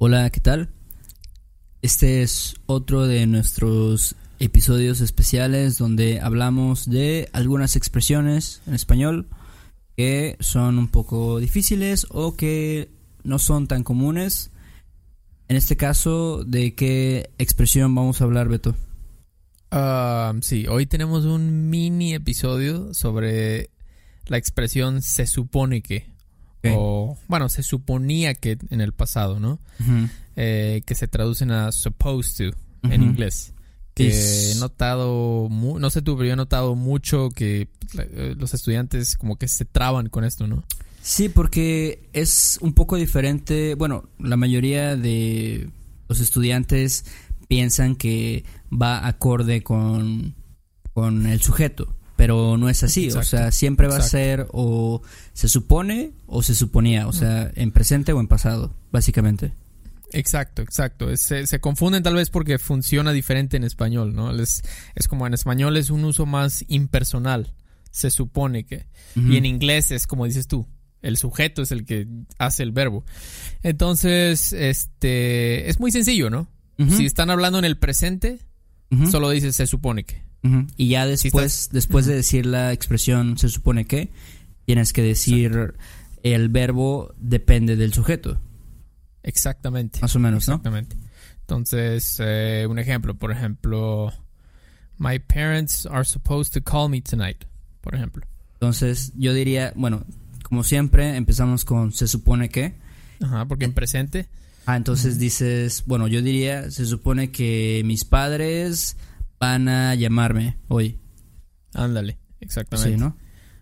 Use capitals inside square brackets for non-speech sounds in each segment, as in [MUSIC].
Hola, ¿qué tal? Este es otro de nuestros episodios especiales donde hablamos de algunas expresiones en español que son un poco difíciles o que no son tan comunes. En este caso, ¿de qué expresión vamos a hablar, Beto? Ah, sí, hoy tenemos un mini episodio sobre la expresión se supone que. O, bueno, se suponía que en el pasado, ¿no? Eh, que se traducen a supposed to en inglés. Que he notado, no sé tú, pero yo he notado mucho que eh, los estudiantes como que se traban con esto, ¿no? Sí, porque es un poco diferente. Bueno, la mayoría de los estudiantes piensan que va acorde con, con el sujeto pero no es así, o sea, siempre va a ser o se supone o se suponía, o sea, en presente o en pasado, básicamente. Exacto, exacto. Se, se, confunden tal vez porque funciona diferente en español, ¿no? Es, es como en español es un uso más impersonal, se supone que. Y en inglés es como dices tú, el sujeto es el que hace el verbo. Entonces, este, es muy sencillo, ¿no? Si están hablando en el presente, solo dices se supone que. Y ya después, después de decir la expresión se supone que, tienes que decir el verbo depende del sujeto. Exactamente. Más o menos, ¿no? Exactamente. Entonces, eh, un ejemplo, por ejemplo, my parents are supposed to call me tonight, por ejemplo. Entonces, yo diría, bueno, como siempre, empezamos con se supone que. Ajá, porque en presente. Ah, entonces dices, bueno, yo diría, se supone que mis padres van a llamarme hoy. Ándale, exactamente. Sí, ¿no?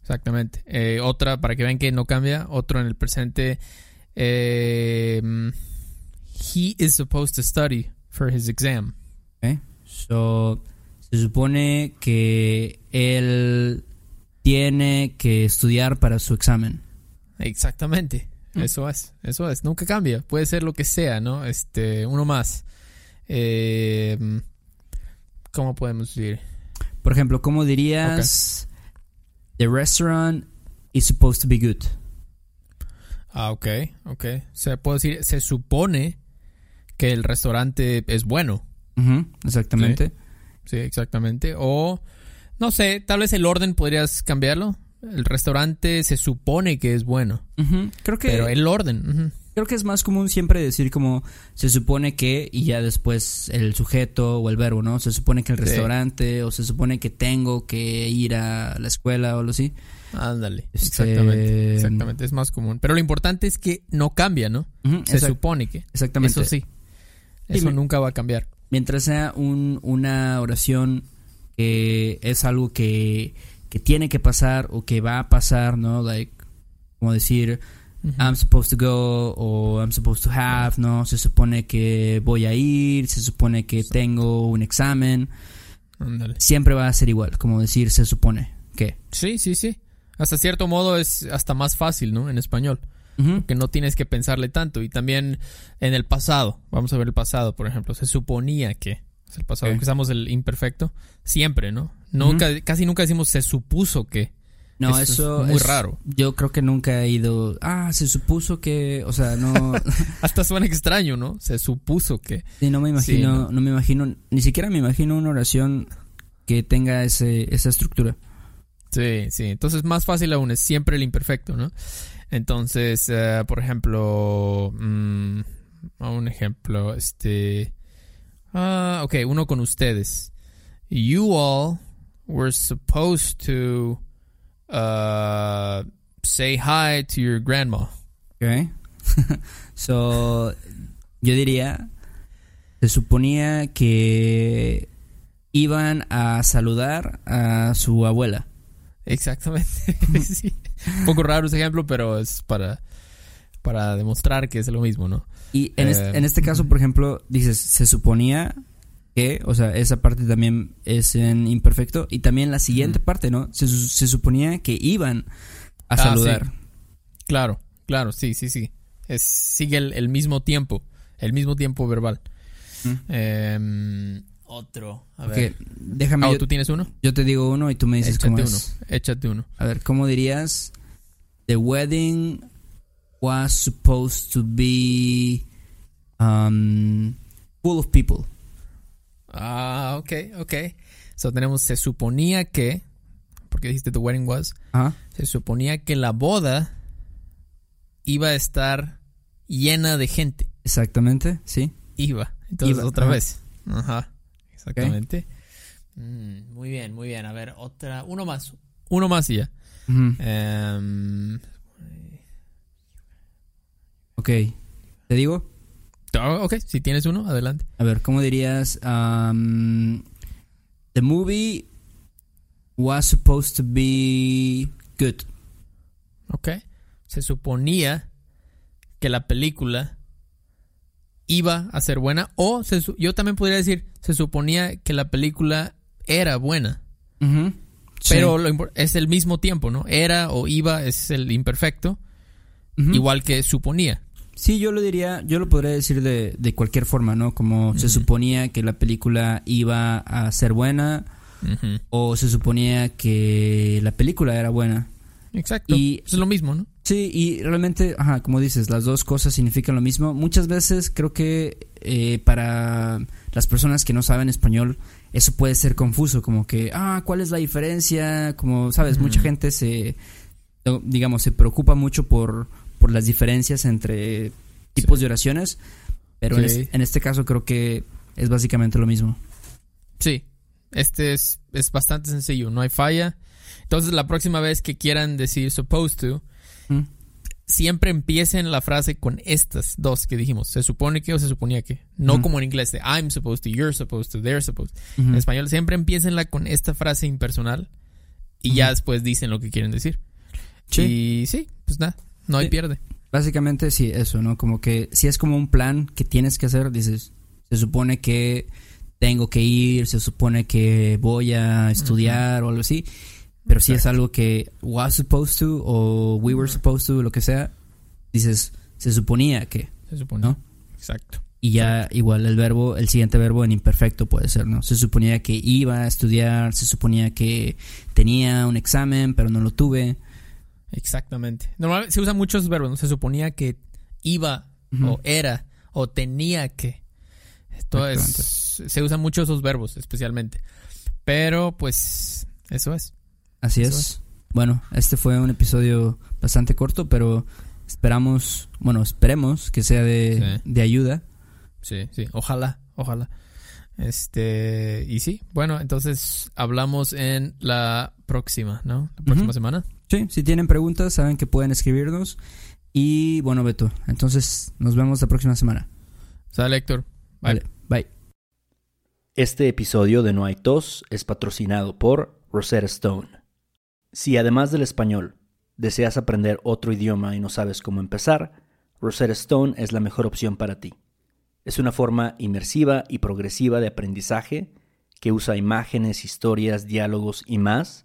Exactamente. Eh, otra, para que vean que no cambia, otro en el presente. Eh, he is supposed to study for his exam. Okay. So, se supone que él tiene que estudiar para su examen. Exactamente. Eso es, eso es. Nunca cambia. Puede ser lo que sea, ¿no? Este, uno más. Eh, ¿Cómo podemos decir? Por ejemplo, ¿cómo dirías The restaurant is supposed to be good? Ah, ok, ok. Se puede decir, se supone que el restaurante es bueno. exactamente. ¿Sí? exactamente. O, no sé, tal vez el orden podrías cambiarlo. El restaurante se supone que es bueno. Creo que... Pero el orden. Creo que es más común siempre decir como se supone que y ya después el sujeto o el verbo, ¿no? Se supone que el restaurante o se supone que tengo que ir a la escuela o algo así. Ándale. Este, exactamente. Exactamente. Es más común. Pero lo importante es que no cambia, ¿no? se supone que. Exactamente. Eso sí. Eso nunca va a cambiar. Mientras sea un, una oración que es algo que, que tiene que pasar o que va a pasar, ¿no? Like, como decir I'm supposed to go o I'm supposed to have, ¿no? Se supone que voy a ir, se supone que tengo un examen. Siempre va a ser igual, como decir se supone que. Sí, sí, sí. Hasta cierto modo es hasta más fácil, ¿no? En español. Que no tienes que pensarle tanto. Y también en el pasado, vamos a ver el pasado, por ejemplo, se suponía que. Es el pasado, empezamos el imperfecto. Siempre, ¿no? Nunca, Casi nunca decimos se supuso que. No, eso, es muy raro. Yo creo que nunca he ido. Ah, se supuso que, o sea, no. [LAUGHS] Hasta suena extraño, ¿no? Se supuso que. Sí, no me imagino, no. me imagino, ni siquiera me imagino una oración que tenga ese, esa estructura. Sí, sí. Entonces más fácil aún es siempre el imperfecto, ¿no? Entonces, eh, por ejemplo, mm, un ejemplo, este, ah, ok, uno con ustedes. You all were supposed to uh, say hi to your grandma. Okay. [LAUGHS] so, yo diría, se suponía que iban a saludar a su abuela. Exactamente. [LAUGHS] Un poco raro ese ejemplo, pero es para, para demostrar que es lo mismo, ¿no? Y en, este, en este caso, por ejemplo, dices, se suponía que, o sea, esa parte también es en imperfecto. Y también la siguiente parte, ¿no? Se, suponía que iban a ah, saludar. Claro, claro, sí, sí, sí. Es, sigue el, mismo tiempo, el mismo tiempo verbal. Em, otro. A ver. Déjame. Ah, ¿Tú tienes uno? Yo te digo uno y tú me dices Échate cómo uno. Échate uno. A ver, ¿cómo dirías? The wedding was supposed to be um, full of people. Ah, ok, ok. So tenemos, se suponía que, porque dijiste the wedding was, Ajá. se suponía que la boda iba a estar llena de gente. Exactamente, sí. Iba. Entonces Iba, otra vez. Ajá. Exactamente. Mm, muy bien, muy bien. A ver, otra, uno más. Uno más y ya. Em, Ok. ¿Te digo? Oh, ok, si tienes uno, adelante. A ver, ¿cómo dirías? Um, the movie was supposed to be good. Ok. Se suponía que la película iba a ser buena. O se yo también podría decir, se suponía que la película era buena. Pero lo es el mismo tiempo, ¿no? Era o iba es el imperfecto. Igual que suponía. Sí, yo lo diría, yo lo podría decir de, de cualquier forma, ¿no? Como se suponía que la película iba a ser buena o se suponía que la película era buena. Exacto. Y- es lo mismo, ¿no? Sí, y realmente, ajá, como dices, las dos cosas significan lo mismo. Muchas veces creo que eh, para las personas que no saben español, eso puede ser confuso, como que, ah, ¿cuál es la diferencia? Como, sabes, mucha gente se, digamos, se preocupa mucho por, por las diferencias entre tipos de oraciones, pero en, este caso creo que es básicamente lo mismo. Sí. Este es, es bastante sencillo, no hay falla. Entonces, la próxima vez que quieran decir supposed to, ¿Mm? siempre empiecen la frase con estas dos que dijimos. Se supone que o se suponía que. No Ujú. como en inglés de I'm supposed to, you're supposed to, they're supposed to. En español siempre empiecenla con esta frase impersonal y ya después dicen lo que quieren decir. Sí. Y sí, pues nada, no hay pierde. Básicamente sí, eso, ¿no? Como que si es como un plan que tienes que hacer, dices, se supone que tengo que ir, se supone que voy a estudiar o algo así, pero si es algo que was supposed to o we were supposed to, lo que sea, dices, se suponía que, Se supone. ¿no? Exacto. Y ya igual el verbo, el siguiente verbo en imperfecto puede ser, ¿no? Se suponía que iba a estudiar, se suponía que tenía un examen, pero no lo tuve. Exactamente. Normalmente se usan muchos verbos, ¿no? Se suponía que iba o era o tenía que. Esto es, se usan mucho esos verbos, especialmente. Pero, pues, eso es. Así Eso es. Bueno, este fue un episodio bastante corto, pero esperamos, bueno, esperemos que sea de, Sí. de ayuda. Sí, sí. Ojalá, ojalá. Este, y sí, bueno, entonces hablamos en la próxima, ¿no? La próxima semana. Sí, si tienen preguntas, saben que pueden escribirnos. Y bueno, Beto, entonces nos vemos la próxima semana. Sale, Héctor. Bye. Vale, bye. Este episodio de No hay tos es patrocinado por Rosetta Stone. Si además del español deseas aprender otro idioma y no sabes cómo empezar, Rosetta Stone es la mejor opción para ti. Es una forma inmersiva y progresiva de aprendizaje que usa imágenes, historias, diálogos y más